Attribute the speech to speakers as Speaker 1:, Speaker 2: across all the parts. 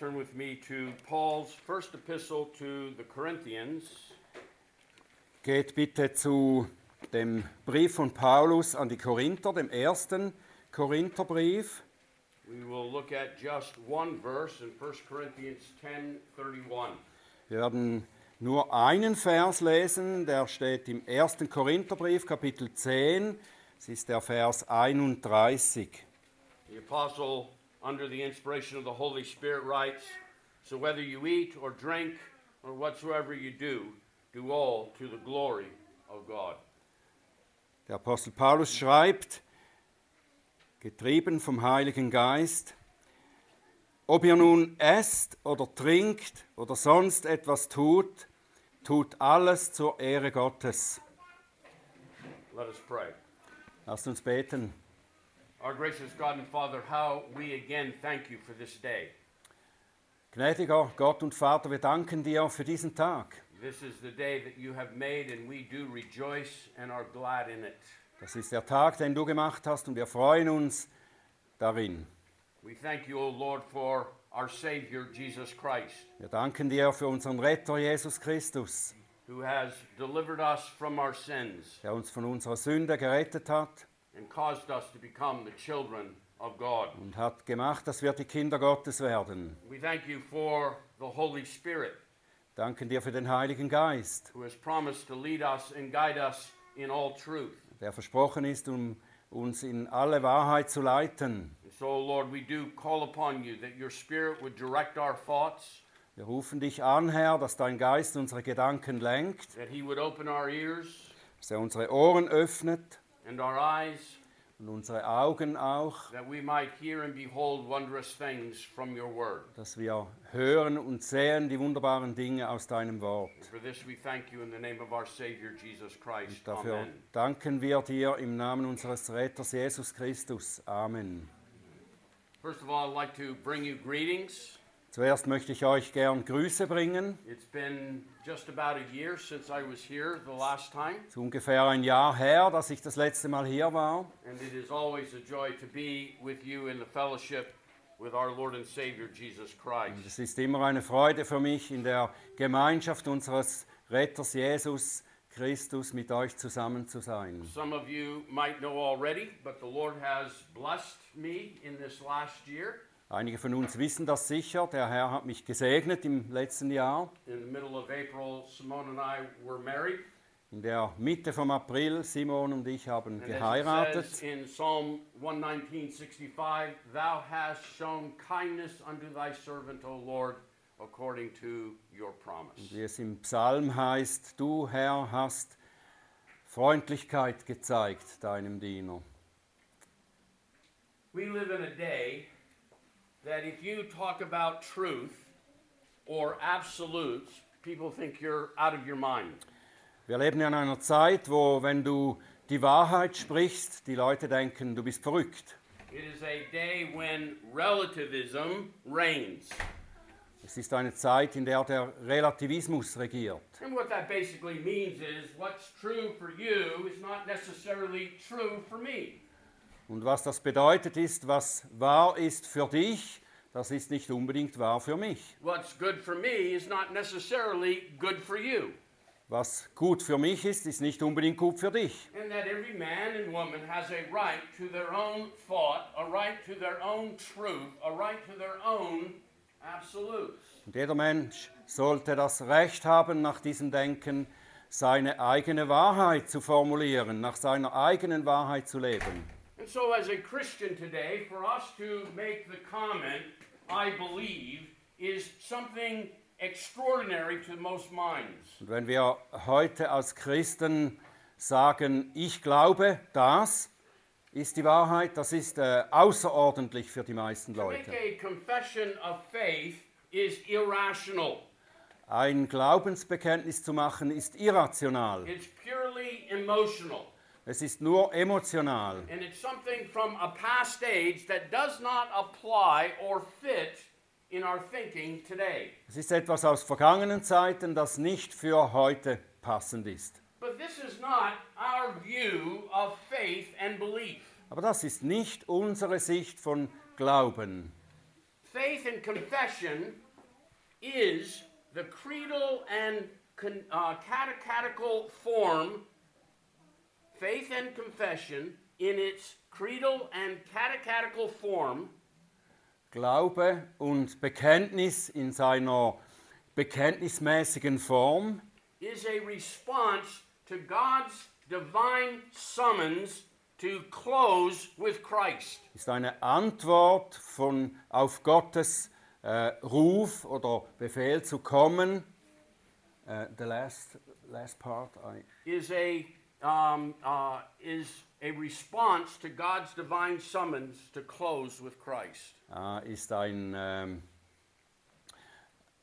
Speaker 1: turn with me to Paul's first epistle to the Corinthians,
Speaker 2: Geht bitte zu dem Brief von Paulus an die Korinther, dem ersten Korintherbrief.
Speaker 1: we will look at just one verse in 1 Corinthians 10:31.
Speaker 2: Wir werden nur einen Vers lesen, der steht im ersten Korintherbrief, Kapitel 10. Es ist der Vers 31.
Speaker 1: The apostle, under the inspiration of the Holy Spirit, writes, So whether you eat or drink or whatsoever you do, do all to the glory of God.
Speaker 2: Der Apostel Paulus schreibt, getrieben vom Heiligen Geist, ob ihr nun esst oder trinkt oder sonst etwas tut, tut alles zur Ehre Gottes.
Speaker 1: Let us pray.
Speaker 2: Lasst uns beten.
Speaker 1: Our gracious God and Father, how we again thank you for this day.
Speaker 2: Gnädiger Gott und Vater, wir danken dir für diesen Tag.
Speaker 1: This is the day that you have made, and we do rejoice and are glad in it.
Speaker 2: Das ist der Tag, den du gemacht hast und wir freuen uns darin.
Speaker 1: We thank you, O Lord, for our Savior, Jesus Christ,
Speaker 2: Wir danken dir für unseren Retter Jesus Christus,
Speaker 1: who has delivered us from our sins
Speaker 2: der uns von unserer Sünde gerettet hat
Speaker 1: and caused us to become the children of God.
Speaker 2: und hat gemacht, dass wir die Kinder Gottes werden.
Speaker 1: We thank you for the Holy Spirit,
Speaker 2: Danken dir für den Heiligen Geist,
Speaker 1: who has promised to lead us and guide us in all truth.
Speaker 2: der versprochen ist, um uns in alle Wahrheit zu leiten.
Speaker 1: So, Lord, we do call upon you that your Spirit would direct our thoughts,
Speaker 2: Wir rufen dich an, Herr, dass dein Geist unsere Gedanken lenkt,
Speaker 1: that He would open our ears
Speaker 2: dass er unsere Ohren öffnet
Speaker 1: and our eyes,
Speaker 2: und unsere Augen auch,
Speaker 1: that we might hear and behold wondrous things from your word.
Speaker 2: dass wir hören und sehen die wunderbaren Dinge aus deinem Wort.
Speaker 1: And for this, we thank you in the name of our Savior, Jesus Christ.
Speaker 2: Dafür
Speaker 1: Amen.
Speaker 2: danken wir dir im Namen unseres Retters Jesus Christus. Amen.
Speaker 1: First of all, I'd like to bring you greetings.
Speaker 2: Zuerst möchte ich euch gern Grüße bringen.
Speaker 1: It's been just about a year since I was here the last time,
Speaker 2: Es ist ungefähr ein Jahr her, dass ich das letzte Mal hier war.
Speaker 1: and it is always a joy to be with you in the fellowship with our Lord and Savior, Jesus Christ.
Speaker 2: Es ist immer eine Freude für mich, in der Gemeinschaft unseres Retters Jesus Christus mit euch zusammen zu sein.
Speaker 1: Some of you might know already, but the Lord has blessed me in this last year.
Speaker 2: Einige von uns wissen das sicher. Der Herr hat mich gesegnet im letzten Jahr.
Speaker 1: In the middle of April, Simone and I were married.
Speaker 2: In der Mitte vom April, Simon und ich haben geheiratet.
Speaker 1: in Psalm 119.65, Thou hast shown kindness unto thy servant, O Lord, according to your promise.
Speaker 2: Wie es im Psalm heißt, du Herr hast Freundlichkeit gezeigt deinem Diener.
Speaker 1: We live in a day that if you talk about truth or absolutes, people think you're out of your mind.
Speaker 2: Wir leben in einer Zeit, wo, wenn du die Wahrheit sprichst, die Leute denken, du bist verrückt.
Speaker 1: It is a day when relativism reigns.
Speaker 2: Es ist eine Zeit, in der der Relativismus regiert.
Speaker 1: And what that basically means is what's true for you is not necessarily true for me.
Speaker 2: Und was das bedeutet ist, was wahr ist für dich, das ist nicht unbedingt wahr für mich.
Speaker 1: What's good for me is not necessarily good for you.
Speaker 2: Was gut für mich ist, ist nicht unbedingt gut für dich.
Speaker 1: And that every man and woman has a right to their own thought, a right to their own truth, a right to their own absolutes.
Speaker 2: Und jeder Mensch sollte das Recht haben, nach diesem Denken seine eigene Wahrheit zu formulieren, nach seiner eigenen Wahrheit zu leben.
Speaker 1: So, as a Christian today, for us to make the comment, I believe, is something extraordinary to most minds.
Speaker 2: Und wenn wir heute als Christen sagen, ich glaube, das ist die Wahrheit, das ist äh, außerordentlich für die meisten Leute.
Speaker 1: a confession of faith is irrational,
Speaker 2: Ein Glaubensbekenntnis zu machen ist irrational.
Speaker 1: it's purely emotional.
Speaker 2: Es ist nur emotional.
Speaker 1: And it's something from a past age that does not apply or fit in our thinking today.
Speaker 2: Es ist etwas aus vergangenen Zeiten, das nicht für heute passend ist.
Speaker 1: But this is not our view of faith and belief.
Speaker 2: Aber das ist nicht unsere Sicht von Glauben.
Speaker 1: faith and confession is the creedal and con, uh, catechetical form, faith and confession in its creedal and catechetical form
Speaker 2: Glaube und Bekenntnis in seiner bekenntnismäßigen Form
Speaker 1: is a response to God's divine summons to close with Christ.
Speaker 2: ist eine Antwort von, auf Gottes äh, Ruf oder Befehl zu kommen. Äh, the last, last part, I,
Speaker 1: Is a um, uh, is a response to God's divine summons to close with Christ.
Speaker 2: äh, ist ein, ähm,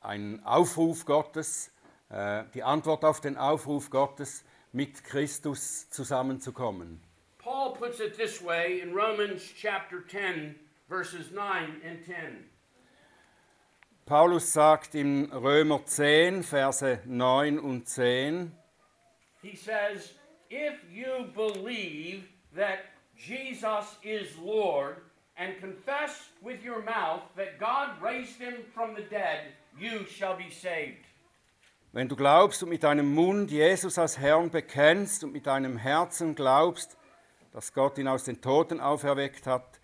Speaker 2: ein Aufruf Gottes, äh, die Antwort auf den Aufruf Gottes, mit Christus zusammenzukommen.
Speaker 1: Paul puts it this way in Romans chapter 10, verses 9 and 10.
Speaker 2: Paulus sagt in Römer 10, Verse 9 und 10,
Speaker 1: He says, If you believe that Jesus is Lord and confess with your mouth that God raised him from the dead, you shall be saved.
Speaker 2: Wenn du glaubst und mit deinem Mund Jesus als Herrn bekennst und mit deinem Herzen glaubst, dass Gott ihn aus den Toten auferweckt hat,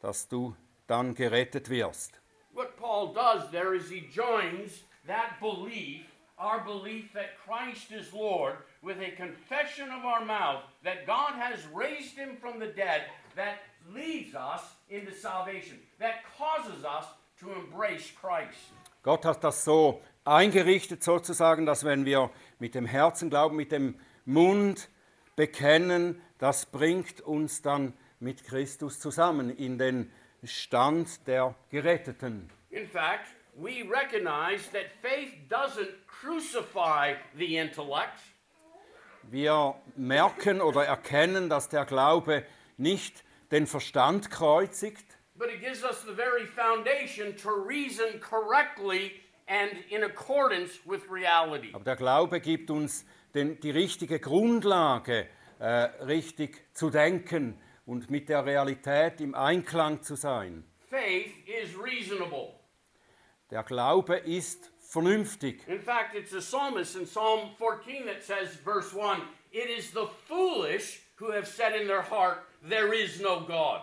Speaker 2: dass du dann gerettet wirst.
Speaker 1: What Paul does there is he joins that belief, our belief that Christ is Lord, with a confession of our mouth that God has raised him from the dead, that leads us into salvation, that causes us to embrace Christ.
Speaker 2: Gott hat das so eingerichtet sozusagen, dass wenn wir mit dem Herzen glauben, mit dem Mund bekennen, das bringt uns dann mit Christus zusammen in den Stand der Geretteten.
Speaker 1: In fact, we recognize that faith doesn't crucify the intellect,
Speaker 2: Wir merken oder erkennen, dass der Glaube nicht den Verstand kreuzigt,
Speaker 1: but it gives us the very foundation to reason correctly and in accordance with reality.
Speaker 2: aber der Glaube gibt uns den, die richtige Grundlage, äh, richtig zu denken und mit der Realität im Einklang zu sein.
Speaker 1: Faith is reasonable.
Speaker 2: Der Glaube ist vernünftig.
Speaker 1: In fact, it's the psalmist in Psalm 14 that says, verse 1 It is the foolish who have said in their heart, There is no God.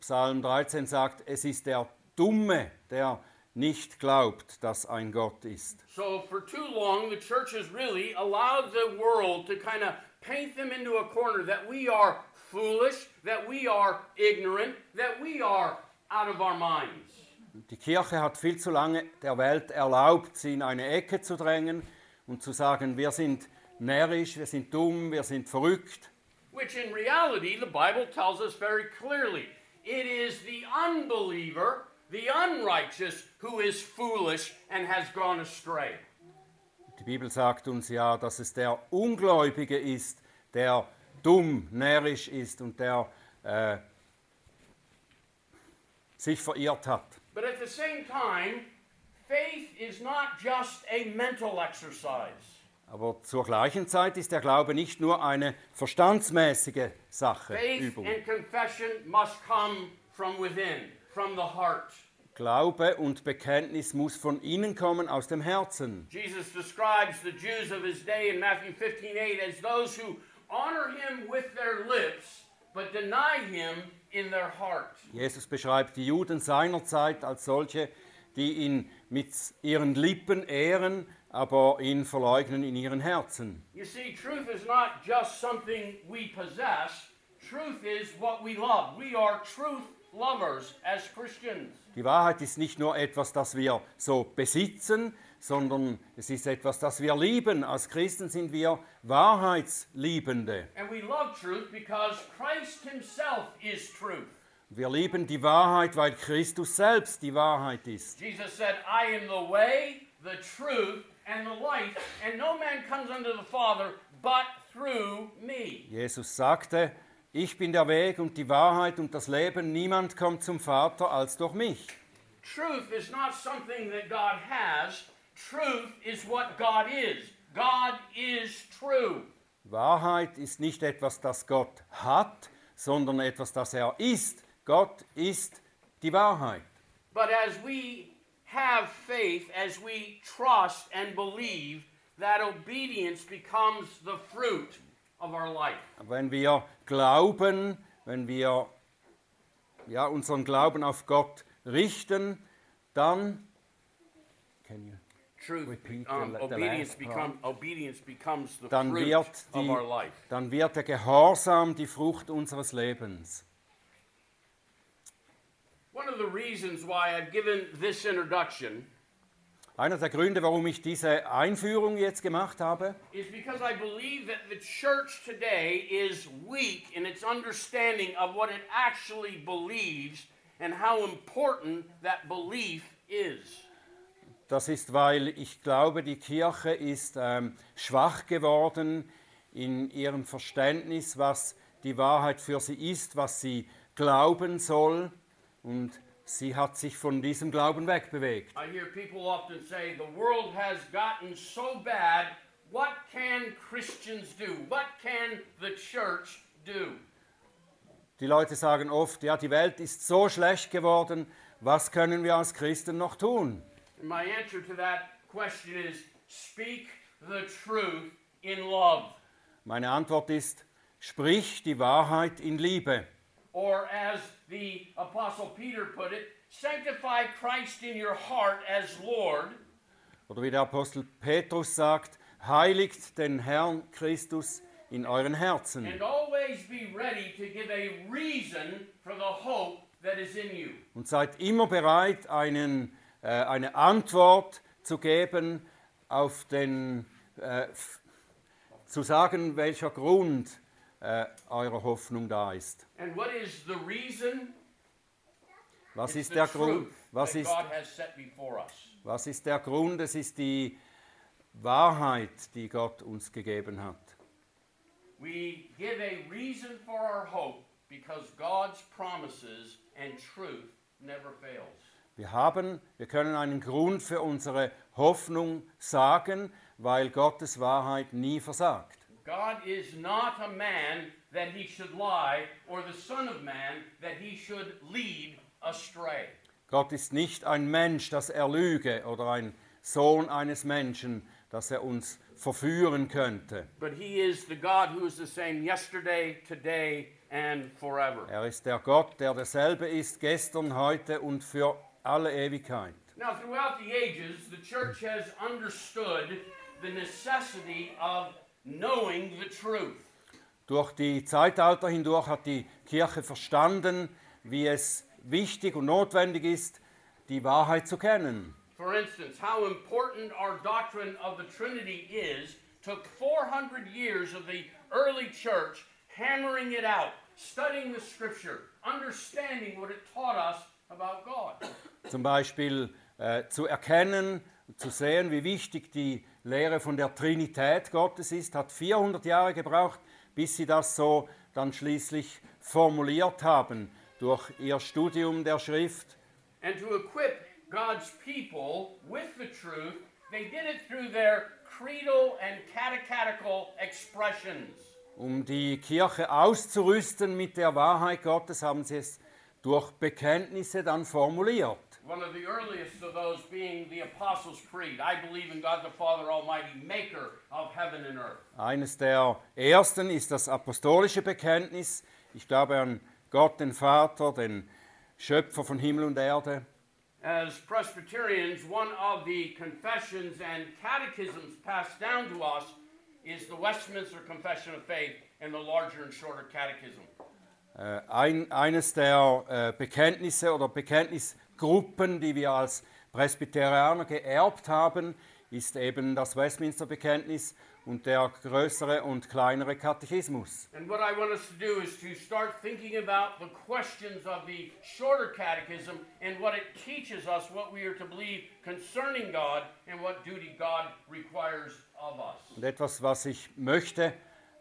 Speaker 2: Psalm 13 sagt, es ist der Dumme, der nicht glaubt, dass ein Gott ist.
Speaker 1: So, for too long, the church has really allowed the world to kind of paint them into a corner that we are foolish, that we are ignorant, that we are out of our minds.
Speaker 2: Die Kirche hat viel zu lange der Welt erlaubt, sie in eine Ecke zu drängen und zu sagen, wir sind närrisch, wir sind dumm, wir sind verrückt.
Speaker 1: Which in reality, the Bible tells us very clearly it is the unbeliever, the unrighteous, who is foolish and has gone astray.
Speaker 2: Die Bibel sagt uns ja, dass es der Ungläubige ist, der dumm, närrisch ist und der äh, sich verirrt hat.
Speaker 1: But at the same time, faith is not just a mental exercise.
Speaker 2: Aber zur gleichen Zeit ist der Glaube nicht nur eine verstandsmäßige Sache,
Speaker 1: Faith
Speaker 2: Übung.
Speaker 1: and confession must come from within, from the heart.
Speaker 2: Glaube und Bekenntnis muss von innen kommen, aus dem Herzen.
Speaker 1: Jesus describes the Jews of his day in Matthew 15 8 as those who honor him with their lips, but deny him.
Speaker 2: Jesus beschreibt die Juden seiner Zeit als solche, die ihn mit ihren Lippen ehren, aber ihn verleugnen in ihren Herzen.
Speaker 1: You see, truth is not just something we possess, truth is what we love. We are truth lovers as Christians.
Speaker 2: Die Wahrheit ist nicht nur etwas, das wir so besitzen, sondern es ist etwas, das wir lieben. Als Christen sind wir Wahrheitsliebende.
Speaker 1: And we love truth because Christ himself is truth.
Speaker 2: Wir lieben die Wahrheit, weil Christus selbst die Wahrheit ist.
Speaker 1: Jesus said, I am the way, the truth, and the life, and no man comes unto the Father but through me.
Speaker 2: Jesus sagte, ich bin der Weg und die Wahrheit und das Leben. Niemand kommt zum Vater als durch mich.
Speaker 1: Truth is not something that God has, truth is what God is. God is true.
Speaker 2: Wahrheit ist nicht etwas, das Gott hat, sondern etwas, das er ist. Gott ist die Wahrheit.
Speaker 1: But as we have faith, as we trust and believe, that obedience becomes the fruit of our life.
Speaker 2: Wenn wir glauben, wenn wir ja, unseren Glauben auf Gott richten, dann
Speaker 1: Truth, um, obedience, become, obedience becomes the
Speaker 2: dann
Speaker 1: fruit
Speaker 2: wird,
Speaker 1: of
Speaker 2: die,
Speaker 1: our life.
Speaker 2: dann wird der Gehorsam die Frucht unseres Lebens.
Speaker 1: One of the reasons why I've given this introduction
Speaker 2: Einer der Gründe, warum ich diese Einführung jetzt gemacht habe,
Speaker 1: is because I believe that the church today is weak in its understanding of what it actually believes and how important that belief is.
Speaker 2: Das ist, weil ich glaube, die Kirche ist ähm, schwach geworden in ihrem Verständnis, was die Wahrheit für sie ist, was sie glauben soll. Und sie hat sich von diesem Glauben wegbewegt.
Speaker 1: I hear people often say, the world has gotten so bad, what can Christians do? What can the church do?
Speaker 2: Die Leute sagen oft, ja, die Welt ist so schlecht geworden, was können wir als Christen noch tun?
Speaker 1: And my answer to that question is speak the truth in love.
Speaker 2: Meine Antwort ist, sprich die Wahrheit in Liebe.
Speaker 1: Or as the Apostle Peter put it, sanctify Christ in your heart as Lord,
Speaker 2: Oder wie der Apostel Petrus sagt, heiligt den Herrn Christus in euren Herzen.
Speaker 1: and always be ready to give a reason for the hope that is in you.
Speaker 2: Und seid immer bereit, einen, eine Antwort zu geben, auf den, äh, zu sagen, welcher Grund äh, eurer Hoffnung da ist.
Speaker 1: And what is the reason?
Speaker 2: Was
Speaker 1: It's
Speaker 2: ist der Grund? Was ist, was ist der Grund? Es ist die Wahrheit, die Gott uns gegeben hat.
Speaker 1: We give a reason for our hope because God's promises and truth never fails.
Speaker 2: Wir haben, wir können einen Grund für unsere Hoffnung sagen, weil Gottes Wahrheit nie versagt.
Speaker 1: God is not a man that he should lie, or the Son of Man that he should lead astray.
Speaker 2: Gott ist nicht ein Mensch, dass er lüge, oder ein Sohn eines Menschen, dass er uns verführen könnte.
Speaker 1: But he is the God who is the same yesterday, today, and forever.
Speaker 2: Er ist der Gott, der derselbe ist, gestern, heute und für alle Ewigkeit.
Speaker 1: Now, throughout the ages, the church has understood the necessity of knowing the truth.
Speaker 2: Durch die Zeitalter hindurch hat die Kirche verstanden, wie es wichtig und notwendig ist, die Wahrheit zu kennen.
Speaker 1: For instance, how important our doctrine of the Trinity is took 400 years of the early church hammering it out, studying the scripture, understanding what it taught us.
Speaker 2: Zum Beispiel äh, zu erkennen, zu sehen, wie wichtig die Lehre von der Trinität Gottes ist, hat 400 Jahre gebraucht, bis sie das so dann schließlich formuliert haben durch ihr Studium der Schrift.
Speaker 1: And to equip God's people with the truth, they did it through their creedal and catechetical expressions.
Speaker 2: Um die Kirche auszurüsten mit der Wahrheit Gottes, haben sie es durch Bekenntnisse dann formuliert.
Speaker 1: One of the earliest of those being the Apostles' Creed. I believe in God the Father Almighty, maker of heaven and earth.
Speaker 2: Eines der ersten ist das apostolische Bekenntnis. Ich glaube an Gott, den Vater, den Schöpfer von Himmel und Erde.
Speaker 1: As Presbyterians, one of the confessions and catechisms passed down to us is the Westminster Confession of Faith and the larger and shorter catechism.
Speaker 2: Äh, ein, eines der äh, Bekenntnisse oder Bekenntnisgruppen, die wir als Presbyterianer geerbt haben, ist eben das Westminster Bekenntnis und der größere und kleinere Katechismus.
Speaker 1: And what I want us to do is to start thinking about the questions of the shorter catechism and what it teaches us, what we are to believe concerning God, and what duty God requires of us.
Speaker 2: Und etwas, was ich möchte,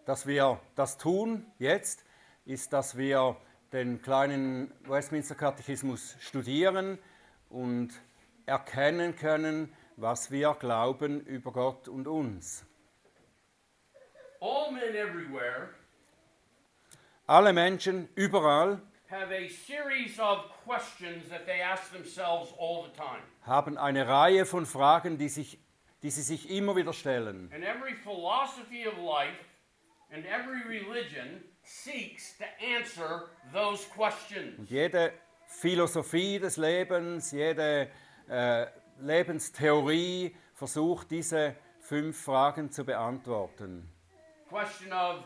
Speaker 2: dass wir das tun jetzt, ist, dass wir den kleinen Westminster Katechismus studieren und erkennen können, was wir glauben über Gott und uns.
Speaker 1: All men everywhere
Speaker 2: Alle Menschen überall
Speaker 1: have a series of questions that they ask themselves all the time.
Speaker 2: haben eine Reihe von Fragen, die, sich, die sie sich immer wieder stellen.
Speaker 1: And every philosophy of life and every religion seeks to answer those questions.
Speaker 2: Und jede Philosophie des Lebens, jede äh, Lebenstheorie versucht diese fünf Fragen zu beantworten.
Speaker 1: Question of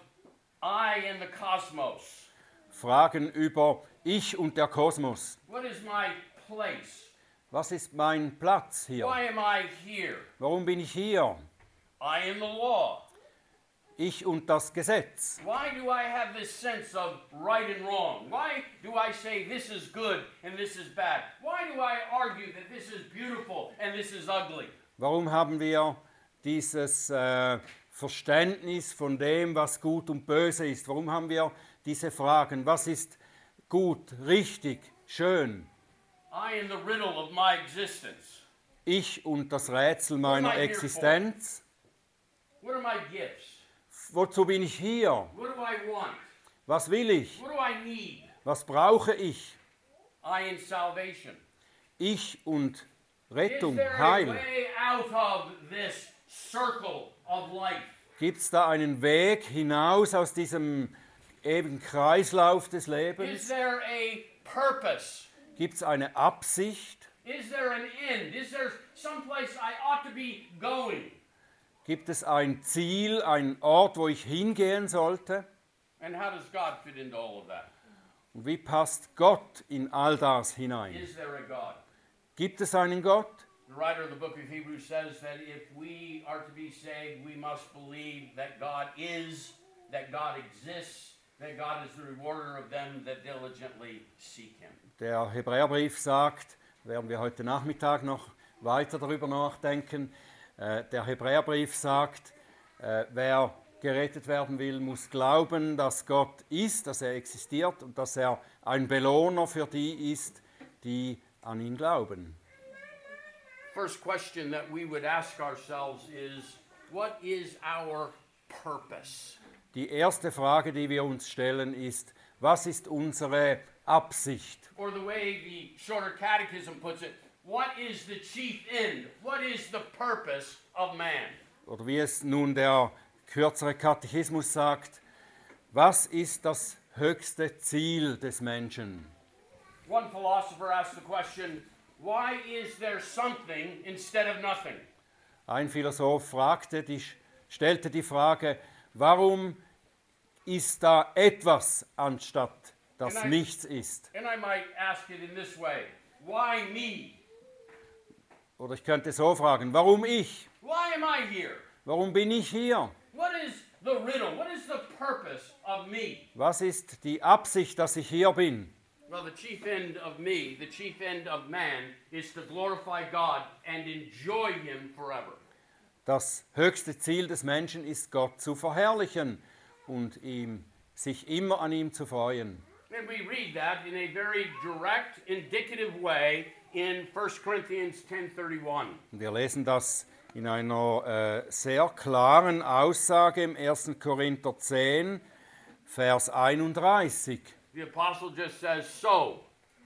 Speaker 1: I and the cosmos.
Speaker 2: Fragen über Ich und der Kosmos.
Speaker 1: What is my place?
Speaker 2: Was ist mein Platz hier?
Speaker 1: Why am I here?
Speaker 2: Warum bin ich hier?
Speaker 1: I and the law.
Speaker 2: Ich und das Gesetz.
Speaker 1: Why do I have this sense of right and wrong? Why do I say this is good and this is bad? Why do I argue that this is beautiful and this is ugly?
Speaker 2: Warum haben wir dieses äh, Verständnis von dem, was gut und böse ist? Warum haben wir diese Fragen? Was ist gut, richtig, schön?
Speaker 1: I am the riddle of my existence.
Speaker 2: Ich und das Rätsel meiner Existenz.
Speaker 1: What are my gifts?
Speaker 2: Wozu bin ich hier?
Speaker 1: What do I want?
Speaker 2: Was will ich?
Speaker 1: What do I need?
Speaker 2: Was brauche ich?
Speaker 1: I and salvation.
Speaker 2: Ich und Rettung, Heil. Gibt es da einen Weg hinaus aus diesem ewigen Kreislauf des
Speaker 1: Is
Speaker 2: Lebens?
Speaker 1: there a purpose?
Speaker 2: Gibt es eine Absicht?
Speaker 1: Is there an end? Is there someplace I ought to be going?
Speaker 2: Gibt es ein Ziel, einen Ort, wo ich hingehen sollte?
Speaker 1: And how does God fit into all of that?
Speaker 2: Und wie passt Gott in all das hinein?
Speaker 1: Is there a God?
Speaker 2: Gibt es einen Gott?
Speaker 1: The writer of the book of Hebrews says that if we are to be saved, we must believe that God is, that God exists, that God is the rewarder of them that diligently seek Him.
Speaker 2: Der Hebräerbrief sagt, werden wir heute Nachmittag noch weiter darüber nachdenken, der Hebräerbrief sagt, äh, wer gerettet werden will, muss glauben, dass Gott ist, dass er existiert und dass er ein Belohner für die ist, die an ihn glauben.
Speaker 1: First question that we would ask ourselves is what is our purpose?
Speaker 2: Die erste Frage, die wir uns stellen, ist, was ist unsere Absicht?
Speaker 1: Or the way the shorter catechism puts it, what is the chief end? What is the purpose of man?
Speaker 2: Oder wie es nun der kürzere Katechismus sagt, was ist das höchste Ziel des Menschen?
Speaker 1: One philosopher asked the question, why is there something instead of nothing?
Speaker 2: Ein Philosoph fragte, die, stellte die Frage, warum ist da etwas anstatt das
Speaker 1: Nein.
Speaker 2: nichts ist?
Speaker 1: And I might ask it in this way why me?
Speaker 2: Oder ich könnte so fragen, warum ich?
Speaker 1: Why am I here?
Speaker 2: Warum bin ich hier?
Speaker 1: What is the riddle? What is the purpose of me?
Speaker 2: Was ist die Absicht, dass ich hier bin?
Speaker 1: Well, the chief end of me, the chief end of man, is to glorify God and enjoy Him forever.
Speaker 2: Das höchste Ziel des Menschen ist, Gott zu verherrlichen und ihm, sich immer an ihm zu freuen.
Speaker 1: And we read that in a very direct, indicative way in 1 Corinthians 10:31.
Speaker 2: Und wir lesen das in einer äh, sehr klaren Aussage im 1. Korinther 10, Vers 31.
Speaker 1: The apostle just says, So,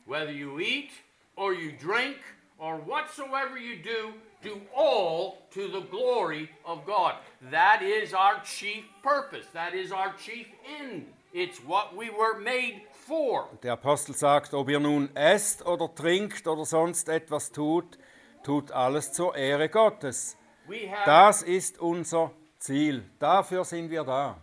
Speaker 1: whether you eat or you drink or whatsoever you do, do all to the glory of God. That is our chief purpose. That is our chief end. It's what we were made.
Speaker 2: Der Apostel sagt, ob ihr nun esst oder trinkt oder sonst etwas tut, tut alles zur Ehre Gottes. Das ist unser Ziel. Dafür sind wir da.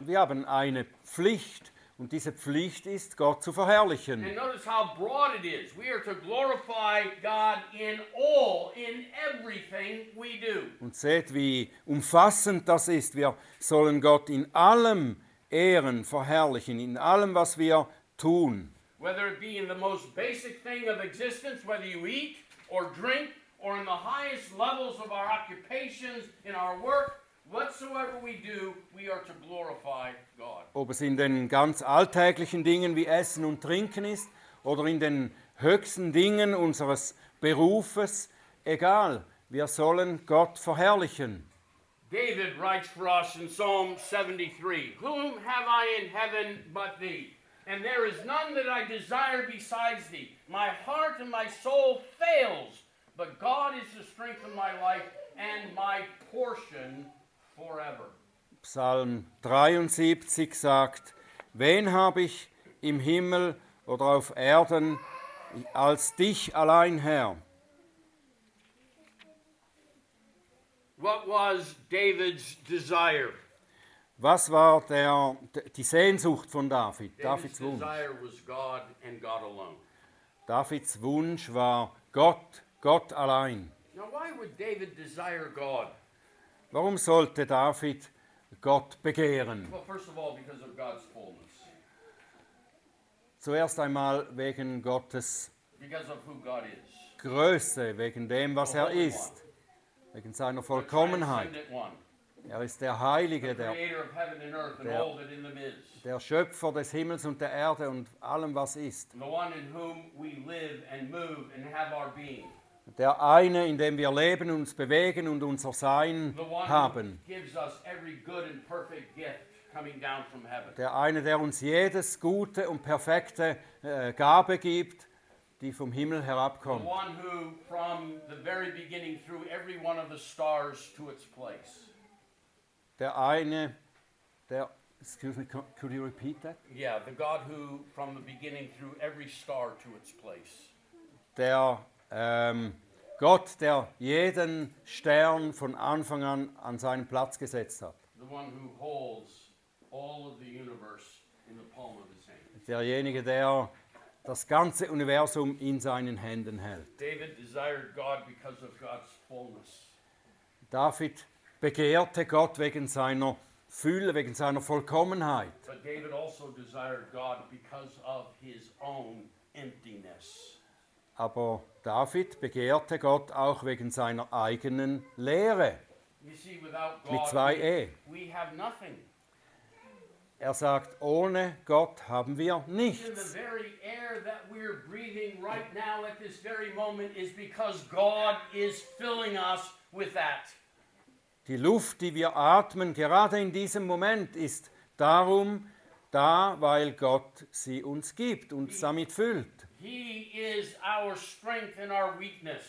Speaker 2: Wir haben eine Pflicht und diese Pflicht ist, Gott zu verherrlichen.
Speaker 1: And notice how broad it is. We are to glorify God in all, in everything we do.
Speaker 2: Und seht, wie umfassend das ist. Wir sollen Gott in allem ehren, verherrlichen, in allem, was wir tun.
Speaker 1: Whether it be in the most basic thing of existence, whether you eat or drink, or in the highest levels of our occupations, in our work, whatsoever we do, we are to glorify God.
Speaker 2: Ob es in den ganz alltäglichen Dingen wie Essen und Trinken ist oder in den höchsten Dingen unseres Berufes, egal, wir sollen Gott verherrlichen.
Speaker 1: David writes for us in Psalm 73 Whom have I in heaven but thee? And there is none that I desire besides thee. My heart and my soul fails, but God is the strength of my life and my portion.
Speaker 2: Psalm 73 sagt, wen habe ich im Himmel oder auf Erden als dich allein, Herr?
Speaker 1: What was David's desire?
Speaker 2: Was war der, die Sehnsucht von David,
Speaker 1: David's
Speaker 2: Davids Wunsch?
Speaker 1: desire was God and God alone.
Speaker 2: Davids Wunsch war Gott, Gott allein.
Speaker 1: Now, why would David desire God?
Speaker 2: Warum sollte David Gott begehren?
Speaker 1: Well, first of all, because of God's fullness,
Speaker 2: Zuerst einmal wegen Gottes
Speaker 1: because of who God is.
Speaker 2: Größe, wegen dem, was er ist, wegen seiner Vollkommenheit. Er ist der Heilige, der, Der- der Schöpfer des Himmels und der Erde und allem, was ist. Der eine, in dem wir leben, uns bewegen und unser Sein haben. Der eine, der uns jedes gute und perfekte äh, Gabe gibt, die vom Himmel herabkommt. Der eine, der, excuse me, co- could you repeat that?
Speaker 1: Yeah, the God who, from the beginning, threw every star to its place.
Speaker 2: Der ähm, Gott, der jeden Stern von Anfang an an seinen Platz gesetzt hat. Derjenige, der das ganze Universum in seinen Händen hält. David begehrte Gott wegen seiner Fülle, wegen seiner Vollkommenheit.
Speaker 1: But David also desired God because of his own emptiness.
Speaker 2: Aber David begehrte Gott auch wegen seiner eigenen Lehre.
Speaker 1: See, without
Speaker 2: Mit
Speaker 1: God,
Speaker 2: zwei
Speaker 1: we,
Speaker 2: E.
Speaker 1: we have nothing.
Speaker 2: Er sagt, ohne Gott haben wir nichts.
Speaker 1: God.
Speaker 2: Die Luft, die wir atmen, gerade in diesem Moment, ist darum da, weil Gott sie uns gibt und damit füllt.
Speaker 1: He is our strength in our weakness.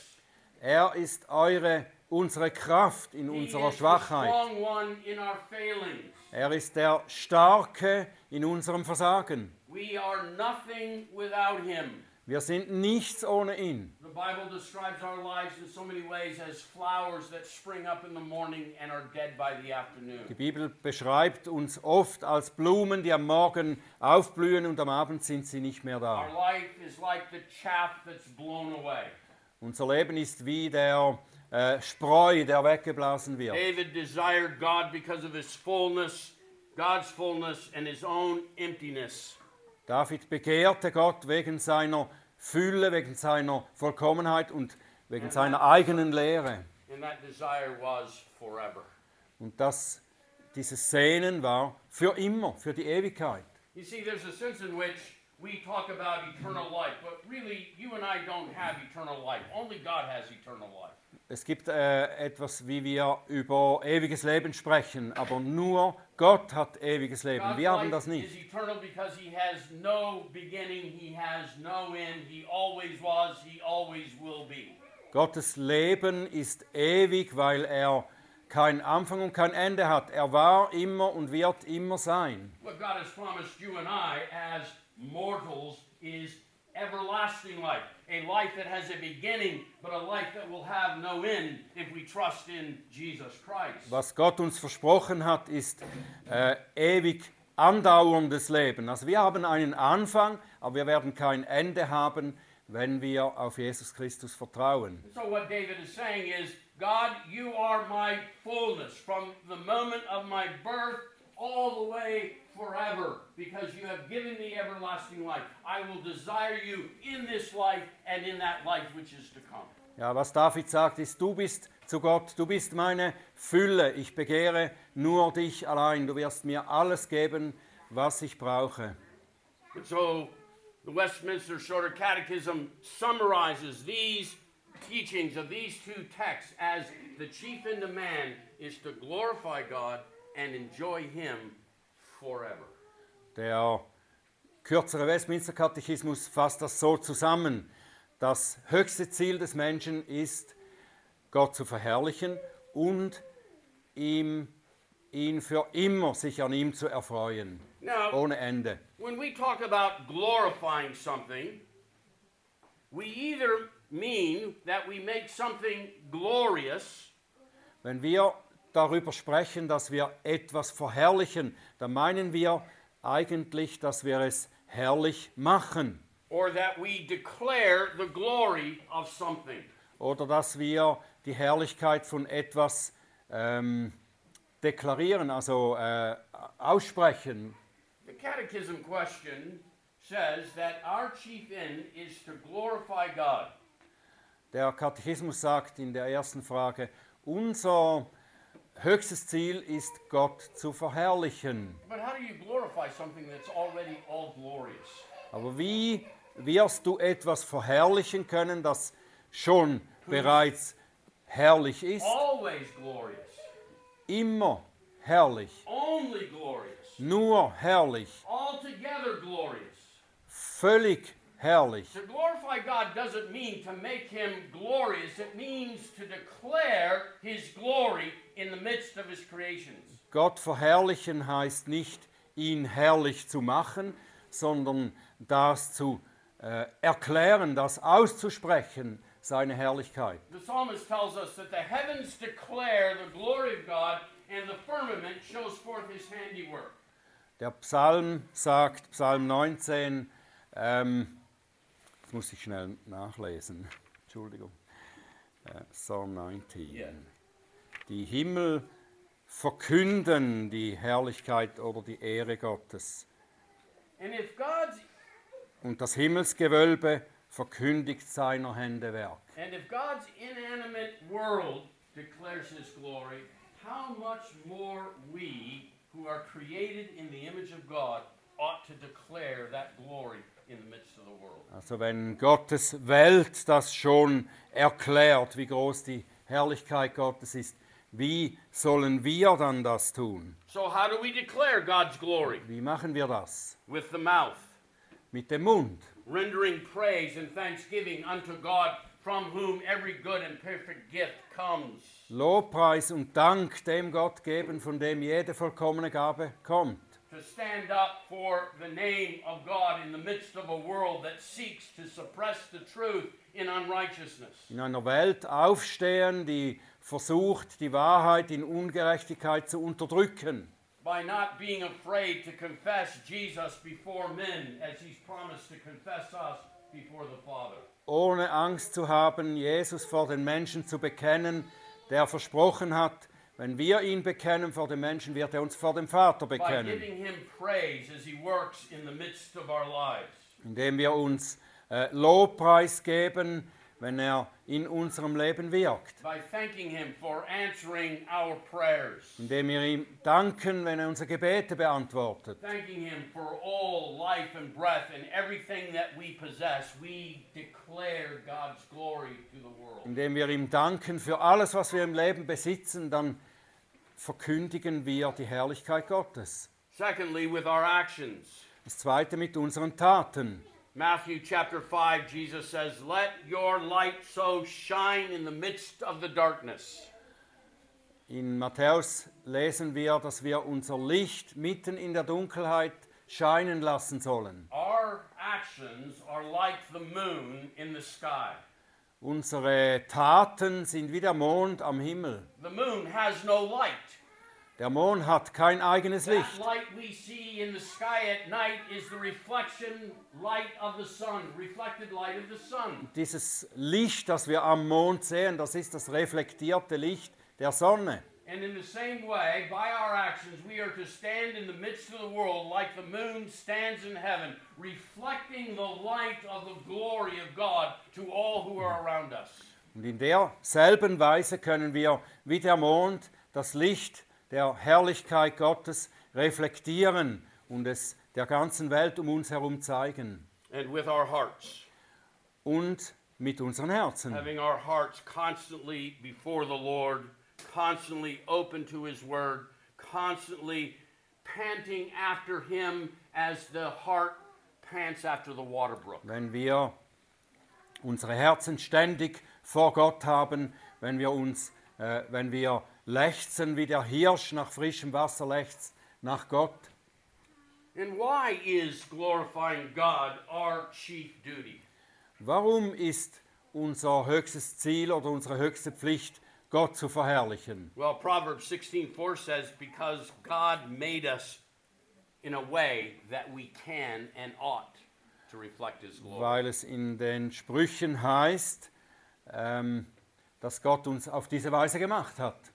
Speaker 2: Er ist eure, unsere Kraft in
Speaker 1: He
Speaker 2: unserer
Speaker 1: is the
Speaker 2: Schwachheit.
Speaker 1: strong one in our failings.
Speaker 2: Er ist der Starke in unserem Versagen.
Speaker 1: We are nothing without him.
Speaker 2: Wir sind nichts ohne ihn.
Speaker 1: The Bible describes our lives in so many ways as flowers that spring up in the morning and are dead by the afternoon.
Speaker 2: Die Bibel beschreibt uns oft als Blumen, die am Morgen aufblühen und am Abend sind sie nicht mehr da. Unser Leben ist wie der äh, Spreu, der weggeblasen wird.
Speaker 1: David desired God because of his fullness, God's fullness, and his own emptiness.
Speaker 2: David begehrte Gott wegen seiner Fülle, wegen seiner Vollkommenheit und wegen seiner eigenen Lehre.
Speaker 1: And that desire was forever.
Speaker 2: Und das, dieses Sehnen war für immer, für die Ewigkeit.
Speaker 1: You see, there's a sense in which we talk about eternal life, but really, you and I don't have eternal life. Only God has eternal life.
Speaker 2: Es gibt äh, etwas, wie wir über ewiges Leben sprechen, aber nur Gott hat ewiges Leben. Wir haben das nicht. Gottes Leben ist ewig, weil er keinen Anfang und kein Ende hat. Er war immer und wird immer sein.
Speaker 1: What God has promised you and I as mortals is everlasting life. A life that has a beginning, but a life that will have no end if we trust in Jesus Christ.
Speaker 2: Was Gott uns versprochen hat, ist äh, ewig andauerndes Leben. Also wir haben einen Anfang, aber wir werden kein Ende haben, wenn wir auf Jesus Christus vertrauen.
Speaker 1: So, what David is saying is, God, you are my fullness from the moment of my birth all the way forever because you have given me everlasting life. I will desire you in this life and in that life which is to come.
Speaker 2: Ja, was David sagt, ist, du bist zu Gott, du bist meine Fülle. Ich begehre nur dich allein. Du wirst mir alles geben, was ich brauche.
Speaker 1: So, the Westminster Shorter Catechism summarizes these teachings of these two texts as the chief end of man is to glorify God and enjoy Him.
Speaker 2: Der kürzere Westminster-Katechismus fasst das so zusammen. Das höchste Ziel des Menschen ist, Gott zu verherrlichen und ihm, ihn für immer sich an ihm zu erfreuen,
Speaker 1: Now,
Speaker 2: ohne Ende.
Speaker 1: when we talk about glorifying something, we either mean that we make something glorious
Speaker 2: Wenn wir darüber sprechen, dass wir etwas verherrlichen, dann meinen wir eigentlich, dass wir es herrlich machen
Speaker 1: or that we declare the glory of something.
Speaker 2: oder dass wir die Herrlichkeit von etwas ähm, deklarieren, also äh, aussprechen.
Speaker 1: The Catechism question says that our chief end is to glorify God.
Speaker 2: Der Katechismus sagt in der ersten Frage, unser höchstes Ziel ist, Gott zu verherrlichen.
Speaker 1: All?
Speaker 2: Aber wie wirst du etwas verherrlichen können, das schon bereits herrlich ist? Immer herrlich, nur herrlich, völlig herrlich.
Speaker 1: To glorify God doesn't mean to make him glorious, it means to declare his glory in the midst of his creations.
Speaker 2: Gott verherrlichen heißt nicht, ihn herrlich zu machen, sondern das zu äh, erklären, das auszusprechen, seine Herrlichkeit.
Speaker 1: The psalmist tells us that the heavens declare the glory of God and the firmament shows forth his handiwork.
Speaker 2: Der Psalm sagt, Psalm 19, ähm, das muss ich schnell nachlesen, Entschuldigung, äh, Psalm 19.
Speaker 1: Yeah.
Speaker 2: Die Himmel verkünden die Herrlichkeit oder die Ehre Gottes.
Speaker 1: And if God's
Speaker 2: Und das Himmelsgewölbe verkündigt seiner Hände Werk.
Speaker 1: and if God's inanimate world declares his glory, how much more we who are created in the image of God
Speaker 2: Also wenn Gottes Welt das schon erklärt, wie groß die Herrlichkeit Gottes ist, wie sollen wir dann das tun?
Speaker 1: So how do we declare God's glory?
Speaker 2: Wie machen wir das?
Speaker 1: With the mouth.
Speaker 2: Mit dem Mund.
Speaker 1: rendering praise and thanksgiving unto God, from whom every good and perfect gift comes.
Speaker 2: Lobpreis und Dank dem Gott geben, von dem jede vollkommene Gabe kommt.
Speaker 1: To stand up for the name of God in the midst of a world that seeks to suppress the truth in unrighteousness.
Speaker 2: In einer Welt aufstehen, die versucht, die Wahrheit in Ungerechtigkeit zu unterdrücken.
Speaker 1: By not being afraid to confess Jesus before men as he's promised to confess us before the Father.
Speaker 2: Ohne Angst zu haben, Jesus vor den Menschen zu bekennen, der versprochen hat, wenn wir ihn bekennen vor den Menschen, wird er uns vor dem Vater bekennen. Indem wir uns äh, Lobpreis geben, wenn er in unserem Leben wirkt.
Speaker 1: By thanking him for answering our prayers.
Speaker 2: Indem wir ihm danken, wenn er unsere Gebete beantwortet.
Speaker 1: thanking him for all life and and we possess, we declare God's glory to the world.
Speaker 2: Indem wir ihm danken für alles, was wir im Leben besitzen, dann verkündigen wir die Herrlichkeit Gottes.
Speaker 1: Secondly, with our actions.
Speaker 2: Das zweite mit unseren Taten.
Speaker 1: Matthew chapter 5, Jesus says, Let your light so shine in the midst of the darkness.
Speaker 2: In Matthäus lesen wir, dass wir unser Licht mitten in der Dunkelheit scheinen lassen sollen.
Speaker 1: Our actions are like the moon in the sky.
Speaker 2: Unsere Taten sind wie der Mond am Himmel.
Speaker 1: The moon has no light.
Speaker 2: Der Mond hat kein eigenes Licht.
Speaker 1: light we see in the sky at night is the reflection light of the sun, reflected light of the sun.
Speaker 2: Dieses Licht, das wir am Mond sehen, das ist das reflektierte Licht der Sonne.
Speaker 1: And in the same way, by our actions, we are to stand in the midst of the world like the moon stands in heaven, reflecting the light of the glory of God to all who are around us.
Speaker 2: Und in derselben Weise können wir wie der Mond das Licht der Herrlichkeit Gottes reflektieren und es der ganzen Welt um uns herum zeigen.
Speaker 1: And with our hearts.
Speaker 2: Und mit unseren Herzen.
Speaker 1: having our hearts constantly before the Lord, constantly open to His Word, constantly panting after Him as the heart pants after the water brook.
Speaker 2: Wenn wir unsere Herzen ständig vor Gott haben, wenn wir uns, äh, wenn wir lechzen, wie der Hirsch nach frischem Wasser lechzt, nach Gott.
Speaker 1: And why is glorifying God our chief duty?
Speaker 2: Warum ist unser höchstes Ziel oder unsere höchste Pflicht, Gott zu verherrlichen?
Speaker 1: Well, Proverbs 16:4 says, Because God made us in a way that we can and ought to reflect His glory.
Speaker 2: Weil es in den Sprüchen heißt, ähm, dass Gott uns auf diese Weise gemacht hat.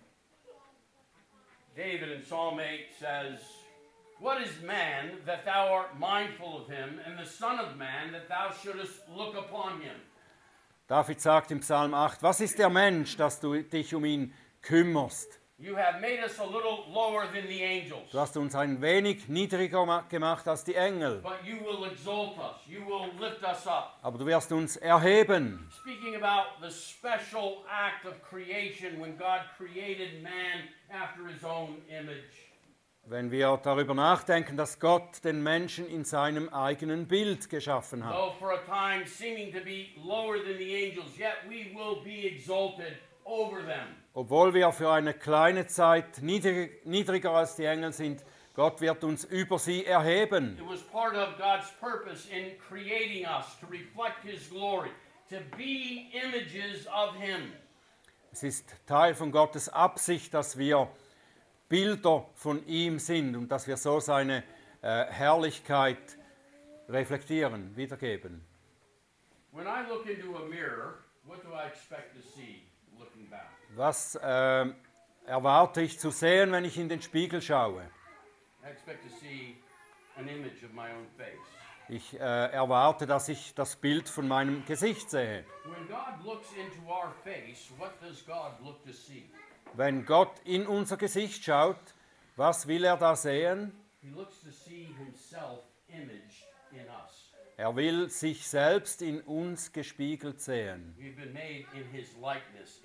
Speaker 1: David in Psalm 8 says, What is man that thou art mindful of him, and the Son of Man that thou shouldest look upon him?
Speaker 2: David sagt im Psalm 8, was ist der Mensch, dass du dich um ihn kümmerst?
Speaker 1: You have made us a little lower than the angels,
Speaker 2: Du hast uns ein wenig niedriger ma- gemacht als die Engel,
Speaker 1: but you will exalt us, you will lift us up.
Speaker 2: aber du wirst uns erheben.
Speaker 1: Speaking about the special act of creation when God created man after his own image.
Speaker 2: Wenn wir darüber nachdenken, dass Gott den Menschen in seinem eigenen Bild geschaffen hat.
Speaker 1: Though for a time seeming to be lower than the angels, yet we will be exalted over them.
Speaker 2: Obwohl wir für eine kleine Zeit niedrig, niedriger als die Engel sind, Gott wird uns über sie erheben.
Speaker 1: Glory.
Speaker 2: Es ist Teil von Gottes Absicht, dass wir Bilder von ihm sind und dass wir so seine äh, Herrlichkeit reflektieren, wiedergeben.
Speaker 1: When I look into a mirror, what do I expect to see?
Speaker 2: Was äh, erwarte ich zu sehen, wenn ich in den Spiegel schaue?
Speaker 1: Image.
Speaker 2: Ich äh, erwarte, dass ich das Bild von meinem Gesicht sehe.
Speaker 1: Face?
Speaker 2: Wenn Gott in unser Gesicht schaut, was will er da sehen?
Speaker 1: He looks to see Himself us.
Speaker 2: Er will sich selbst in uns gespiegelt sehen.
Speaker 1: Likeness.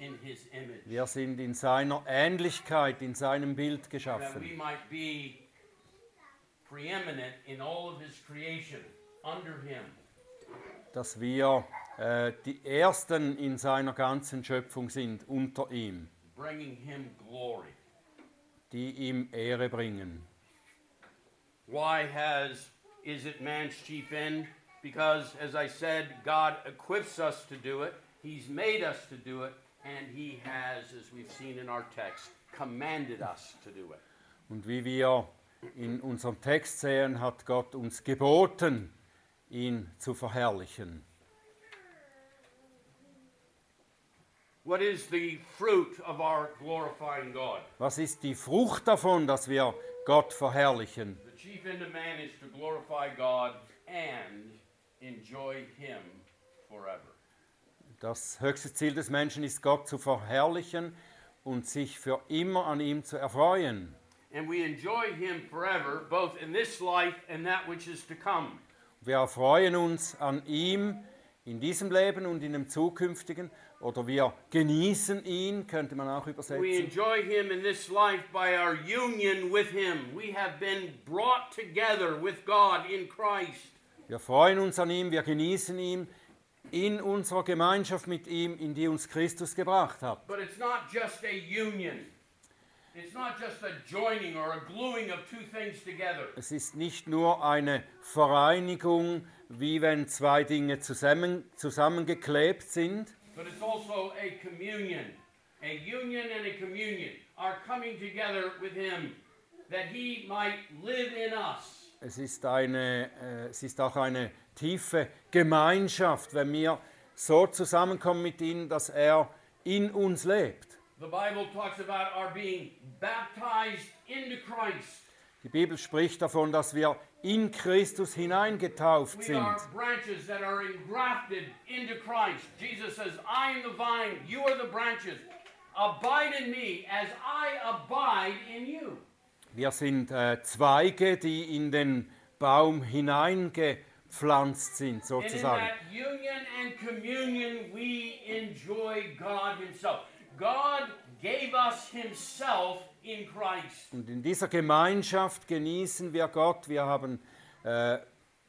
Speaker 2: Wir sind in seiner Ähnlichkeit, in seinem Bild geschaffen. Dass wir äh, die Ersten in seiner ganzen Schöpfung sind, unter ihm, die ihm Ehre bringen.
Speaker 1: Why has is it man's chief end? Because as I said, God equips us to do it. He's made us to do it, and he has, as we've seen in our text, commanded us to do it.
Speaker 2: Und wie wir in unserem Text sehen, hat Gott uns geboten, ihn zu verherrlichen.
Speaker 1: What is the fruit of our glorifying God?
Speaker 2: Was ist die Frucht davon, dass wir Gott verherrlichen?
Speaker 1: The chief end of man is to glorify God and.
Speaker 2: Das höchste Ziel des Menschen ist, Gott zu verherrlichen und sich für immer an ihm zu erfreuen.
Speaker 1: And we enjoy him forever, both in this life and that which is to come.
Speaker 2: Wir erfreuen uns an ihm in diesem Leben und in dem zukünftigen oder wir genießen ihn, könnte man auch
Speaker 1: We
Speaker 2: übersetzen.
Speaker 1: enjoy him in this life by our union with him. We have been brought together with God in Christ.
Speaker 2: Wir freuen uns an ihm, wir genießen ihn in unserer Gemeinschaft mit ihm, in die uns Christus gebracht hat.
Speaker 1: But it's not just a union. It's not just a joining or a gluing of two things together.
Speaker 2: Es ist nicht nur eine Vereinigung, wie wenn zwei Dinge zusammen, zusammengeklebt sind,
Speaker 1: But it's also a communion. A union and a communion are coming together with him that he might live in us.
Speaker 2: Es ist, eine, äh, es ist auch eine tiefe Gemeinschaft, wenn wir so zusammenkommen mit ihm, dass er in uns lebt.
Speaker 1: The Bible talks about our being baptized into Christ.
Speaker 2: Die Bibel spricht davon, dass wir in Christus hineingetauft sind.
Speaker 1: says, vine. Abide in me as I abide in you.
Speaker 2: Wir sind äh, Zweige, die in den Baum eingepflanzt sind, sozusagen. Und in dieser Gemeinschaft genießen wir Gott. Wir haben, äh,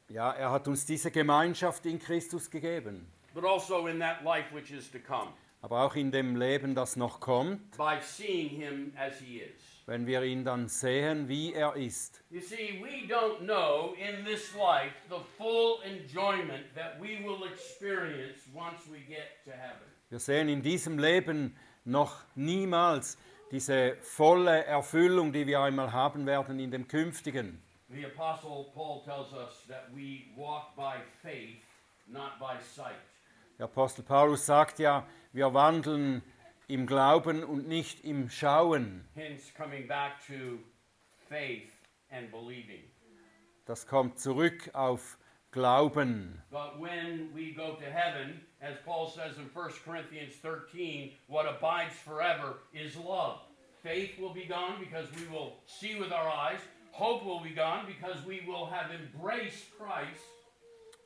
Speaker 2: ja, er hat uns diese Gemeinschaft in Christus gegeben.
Speaker 1: but also in that life which is to come,
Speaker 2: Aber auch in dem Leben, das noch kommt,
Speaker 1: by seeing him as he is.
Speaker 2: Wenn wir ihn dann sehen, wie er ist.
Speaker 1: You see, we don't know in this life the full enjoyment that we will experience once we get to heaven.
Speaker 2: Wir sehen in diesem Leben noch niemals diese volle Erfüllung, die wir einmal haben werden in dem künftigen.
Speaker 1: The Apostle Paul tells us that we walk by faith, not by sight.
Speaker 2: Der Apostel Paulus sagt ja, wir wandeln im Glauben und nicht im Schauen.
Speaker 1: Hence, coming back to faith and believing.
Speaker 2: Das kommt zurück auf Glauben.
Speaker 1: But when we go to heaven, as Paul says in 1 Corinthians 13, what abides forever is love. Faith will be gone because we will see with our eyes. Hope will be gone because we will have embraced Christ.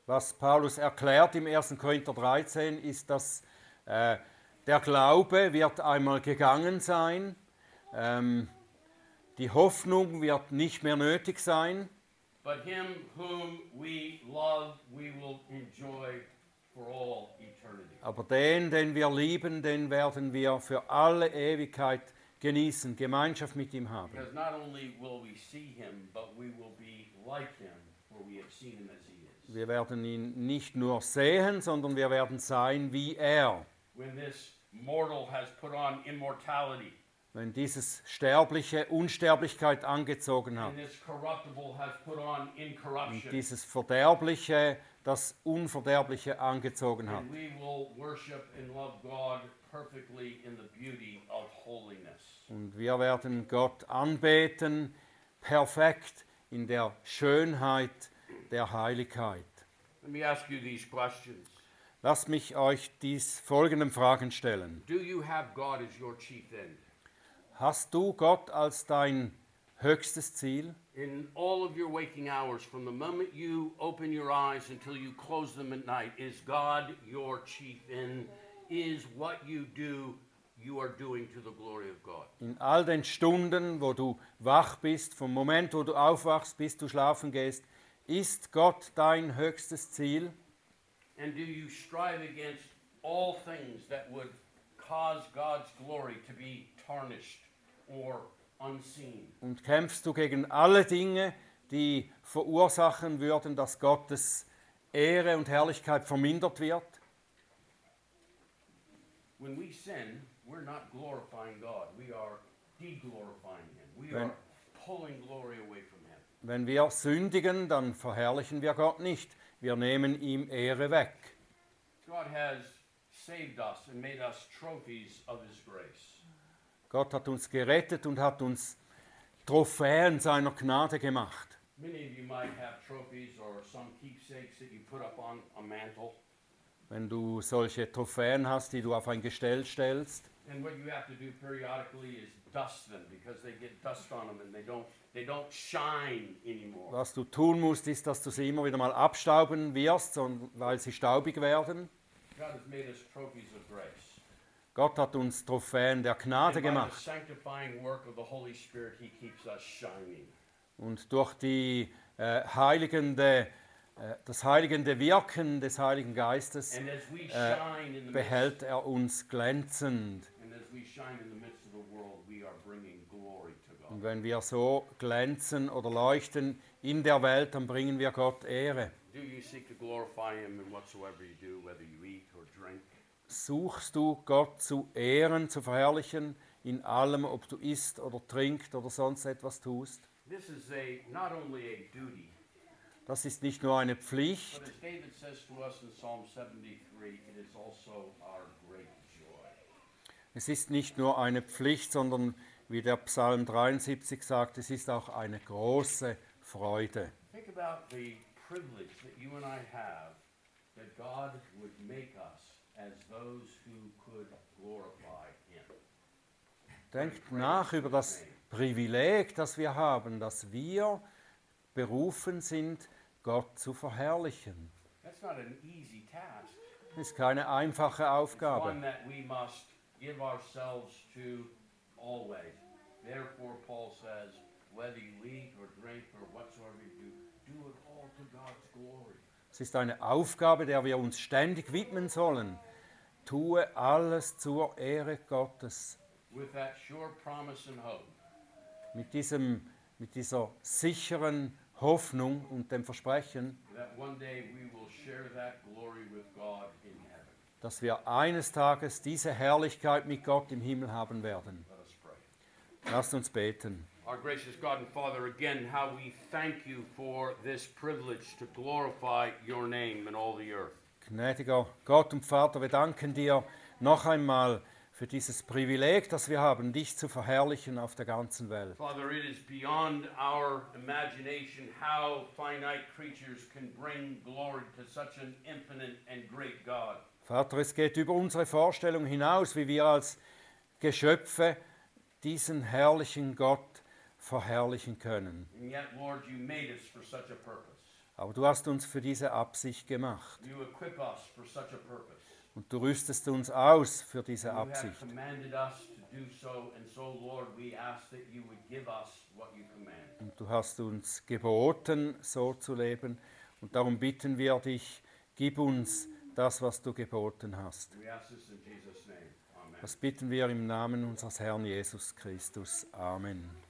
Speaker 2: Was Paulus erklärt im 1. Korinther 13 ist, dass äh, der Glaube wird einmal gegangen sein, ähm, die Hoffnung wird nicht mehr nötig sein,
Speaker 1: But him whom we love, we will enjoy for all eternity.
Speaker 2: aber den, den wir lieben, den werden wir für alle Ewigkeit genießen, Gemeinschaft mit ihm haben.
Speaker 1: Because not only will we see him, but we will be like him, for we have seen him as he is.
Speaker 2: Wir werden ihn nicht nur sehen, sondern wir werden sein wie er.
Speaker 1: When this mortal has put on immortality,
Speaker 2: Wenn dieses Sterbliche Unsterblichkeit angezogen hat.
Speaker 1: and this corruptible has put on
Speaker 2: und dieses Verderbliche das Unverderbliche angezogen hat.
Speaker 1: And we will worship and love God perfectly in the beauty of holiness.
Speaker 2: Und wir werden Gott anbeten, perfekt in der Schönheit der Heiligkeit.
Speaker 1: Let me ask you these questions.
Speaker 2: Lasst mich euch dies folgenden Fragen stellen.
Speaker 1: Do you have God as your chief end?
Speaker 2: Hast du Gott als dein höchstes Ziel?
Speaker 1: In all of your waking hours, from the moment you open your eyes until you close them at night, is God your chief end? Is what you do, you are doing to the glory of God?
Speaker 2: In all den Stunden, wo du wach bist, vom Moment, wo du aufwachst, bis du schlafen gehst, ist Gott dein höchstes Ziel?
Speaker 1: And do you strive against all things that would cause God's glory to be tarnished or unseen?
Speaker 2: Und kämpfst du gegen alle Dinge, die verursachen würden, dass Gottes Ehre und Herrlichkeit vermindert wird?
Speaker 1: When we sin, we're not glorifying God. We are deglorifying Him. We
Speaker 2: Wenn-
Speaker 1: are pulling glory away from Him.
Speaker 2: Wenn wir sündigen, dann verherrlichen wir Gott nicht. Wir nehmen ihm Ehre weg. Gott hat uns gerettet und hat uns Trophäen seiner Gnade gemacht.
Speaker 1: Many of you might have trophies or some keepsakes that you put up on a mantle.
Speaker 2: Wenn du solche Trophäen hast, die du auf ein Gestell stellst,
Speaker 1: And what you have to do periodically is dust them because they get dust on them and they don't they don't shine anymore.
Speaker 2: was du tun musst, ist, dass du sie immer wieder mal abstauben wirst, weil sie staubig werden.
Speaker 1: God has made us trophies of grace.
Speaker 2: Gott hat uns Trophäen der Gnade gemacht. Und durch die, äh, heiligende, äh, das heiligende Wirken des Heiligen Geistes äh, behält er uns glänzend.
Speaker 1: and as we shine in the midst of the world, we are bringing glory to God.
Speaker 2: Und wenn wir so glänzen oder leuchten in der Welt, dann bringen wir Gott Ehre. Suchst du Gott zu ehren, zu verherrlichen in allem, ob du isst oder trinkst oder sonst etwas tust?
Speaker 1: This is a not only a duty,
Speaker 2: Das ist nicht nur eine Pflicht,
Speaker 1: but as David says to us in Psalm 73, it is also
Speaker 2: es ist nicht nur eine Pflicht, sondern wie der Psalm 73 sagt, es ist auch eine große Freude.
Speaker 1: Think about the privilege that you and I have that God would make us as those who could glorify Him.
Speaker 2: Denkt nach über das Privileg, das wir haben, dass wir berufen sind, Gott zu verherrlichen.
Speaker 1: That's not an easy task.
Speaker 2: Das ist keine einfache
Speaker 1: It's one
Speaker 2: Aufgabe.
Speaker 1: that we must give ourselves to always. Therefore, Paul says, whether you eat or drink or whatsoever you do, do it all to God's glory.
Speaker 2: Es ist eine Aufgabe, der wir uns ständig widmen sollen. Tue alles zur Ehre Gottes.
Speaker 1: With that sure promise and hope
Speaker 2: Mit, diesem, mit dieser sicheren Hoffnung und dem Versprechen, dass wir eines Tages diese Herrlichkeit mit Gott im Himmel haben werden. Lasst uns beten.
Speaker 1: Our gracious God and Father, again, how we thank you for this privilege to glorify your name in all the earth.
Speaker 2: Gnädiger Gott und Vater, wir danken dir noch einmal für dieses Privileg, das wir haben, dich zu verherrlichen auf der ganzen Welt.
Speaker 1: Father, it is beyond our imagination how finite creatures can bring glory to such an infinite and great God.
Speaker 2: Vater, es geht über unsere Vorstellung hinaus, wie wir als Geschöpfe diesen herrlichen Gott verherrlichen können.
Speaker 1: Yet, Lord, you made us for such a purpose.
Speaker 2: Aber du hast uns für diese Absicht gemacht
Speaker 1: You equip us for such a purpose.
Speaker 2: und du rüstest uns aus für diese Absicht.
Speaker 1: so, so, Lord.
Speaker 2: Und du hast uns geboten, so zu leben. Und darum bitten wir dich, gib uns das, was du geboten hast.
Speaker 1: We ask this in Jesus'.
Speaker 2: Das bitten wir im Namen unseres Herrn Jesus Christus. Amen.